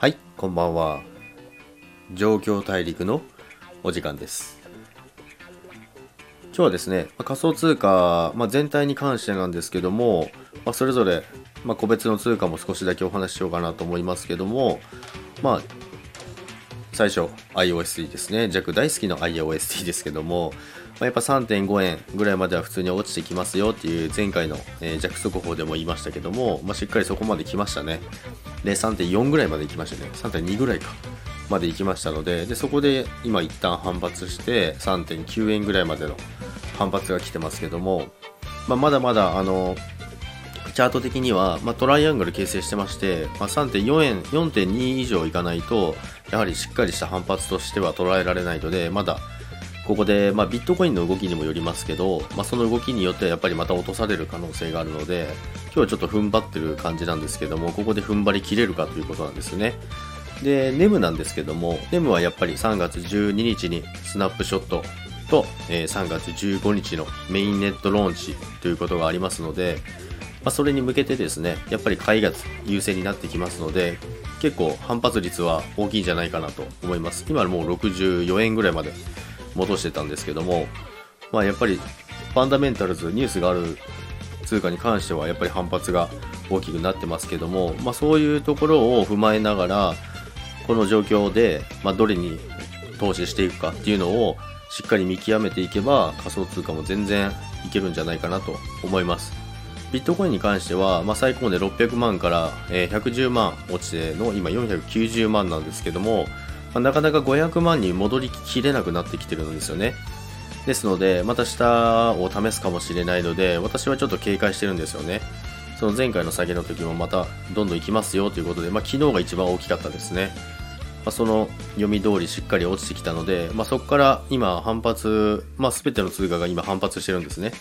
はい、こんばんは。状況大陸のお時間です。今日はですね、ま仮想通貨、まあ、全体に関してなんですけども、まあ、それぞれ、まあ、個別の通貨も少しだけお話ししようかなと思いますけども、まあ、最初 IOST ですね。弱大好きの IOST ですけども、まあ、やっぱ3.5円ぐらいまでは普通に落ちてきますよっていう前回の、えー弱速報でも言いましたけども、まあ、しっかりそこまで来ましたね。で、3.4ぐらいまで行きましたね。3.2ぐらいか。まで行きましたので、で、そこで今一旦反発して3.9円ぐらいまでの反発が来てますけども、まあ、まだまだあの、チャート的には、まあ、トライアングル形成してまして、まあ、3.4円、4.2以上いかないと、やはりしっかりした反発としては捉えられないので、まだここで、まあ、ビットコインの動きにもよりますけど、まあ、その動きによってはやっぱりまた落とされる可能性があるので、今日はちょっと踏ん張ってる感じなんですけども、ここで踏ん張り切れるかということなんですね。で、ネムなんですけども、ネムはやっぱり3月12日にスナップショットと、えー3月15日のメインネットローンチということがありますので、まあ、それに向けてですね、やっぱり買いが優勢になってきますので、結構反発率は大きいんじゃないかなと思います。今もう64円ぐらいまで戻してたんですけども、まあやっぱりファンダメンタルズ、ニュースがある通貨に関してはやっぱり反発が大きくなってますけども、まあそういうところを踏まえながら、この状況で、まあどれに投資していくかっていうのをしっかり見極めていけば仮想通貨も全然いけるんじゃないかなと思います。ビットコインに関しては、まあ、最高で600万から、えー110万落ちての今490万なんですけども、まあなかなか500万に戻りきれなくなってきてるんですよね。ですので、また下を試すかもしれないので、私はちょっと警戒してるんですよね。その前回の下げの時もまたどんどん行きますよということで、まあ、昨日が一番大きかったですね。まあ、その読み通りしっかり落ちてきたので、まあ、そこから今反発、まあ、全ての通貨が今反発してるんですね。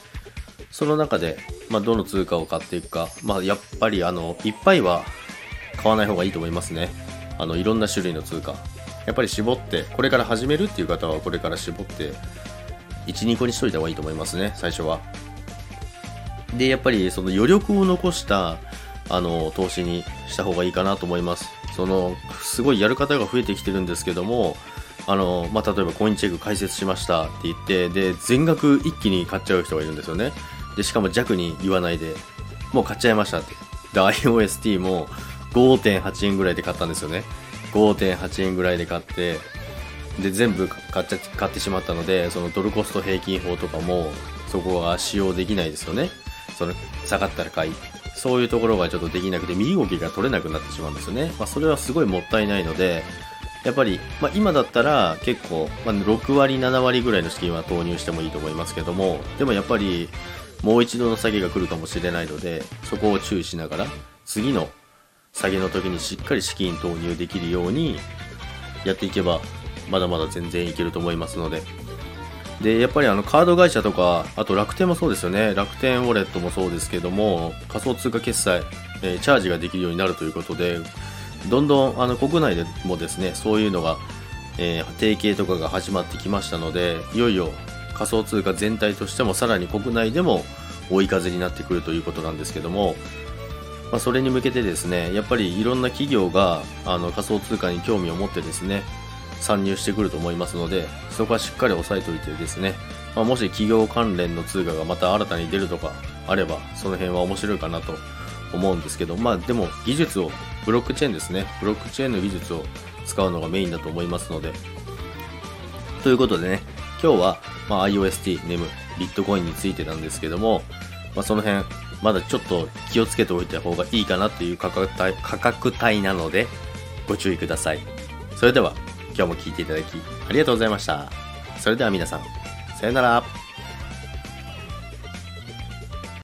その中で、まあ、どの通貨を買っていくか、まあ、やっぱりあのいっぱいは買わない方がいいと思いますね。あのいろんな種類の通貨。やっぱり絞って、これから始めるっていう方はこれから絞って、1、2個にしといた方がいいと思いますね、最初は。で、やっぱりその余力を残したあの投資にした方がいいかなと思います。そのすごいやる方が増えてきてるんですけども、あのまあ、例えばコインチェック解説しましたって言って、で全額一気に買っちゃう人がいるんですよね。でしかも弱に言わないで、もう買っちゃいましたって。で、iOST も5.8円ぐらいで買ったんですよね。5.8円ぐらいで買って、で、全部買っちゃ買ってしまったので、そのドルコスト平均法とかも、そこは使用できないですよね。その、下がったら買い。そういうところがちょっとできなくて、身動きが取れなくなってしまうんですよね。まあ、それはすごいもったいないので、やっぱり、まあ、今だったら結構、まあ、6割、7割ぐらいの資金は投入してもいいと思いますけども、でもやっぱり、もう一度の下げが来るかもしれないので、そこを注意しながら、次の下げの時にしっかり資金投入できるようにやっていけば、まだまだ全然いけると思いますので。で、やっぱりあのカード会社とか、あと楽天もそうですよね。楽天ウォレットもそうですけども、仮想通貨決済、えーチャージができるようになるということで、どんどんあの国内でもですね、そういうのが、えー提携とかが始まってきましたので、いよいよ仮想通貨全体としてもさらに国内でも追い風になってくるということなんですけども、まあ、それに向けてですね、やっぱりいろんな企業があの仮想通貨に興味を持ってですね、参入してくると思いますので、そこはしっかり押さえておいてですね、まあ、もし企業関連の通貨がまた新たに出るとかあれば、その辺は面白いかなと思うんですけど、まあでも技術を、ブロックチェーンですね、ブロックチェーンの技術を使うのがメインだと思いますので、ということでね、今日は、まあ、IOST、NEM、ビットコインについてなんですけども、まあ、その辺、まだちょっと気をつけておいた方がいいかなという価格帯価格帯なので、ご注意ください。それでは、今日も聞いていただき、ありがとうございました。それでは皆さん、さよなら。